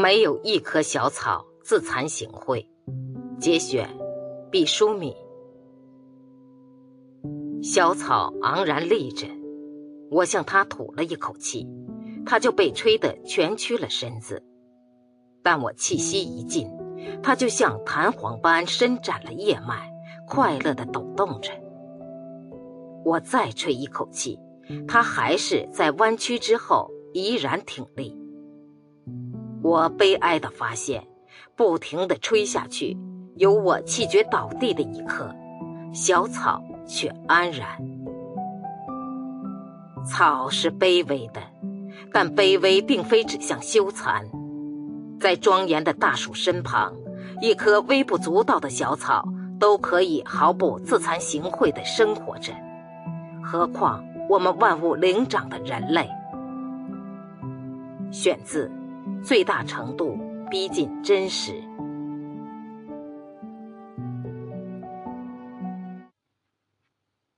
没有一棵小草自惭形秽。节选，毕淑敏。小草昂然立着，我向它吐了一口气，它就被吹得蜷曲了身子。但我气息一尽，它就像弹簧般伸展了叶脉，快乐地抖动着。我再吹一口气，它还是在弯曲之后依然挺立。我悲哀的发现，不停地吹下去，有我气绝倒地的一刻，小草却安然。草是卑微的，但卑微并非指向羞惭。在庄严的大树身旁，一棵微不足道的小草都可以毫不自惭形秽的生活着，何况我们万物灵长的人类？选自。最大程度逼近真实。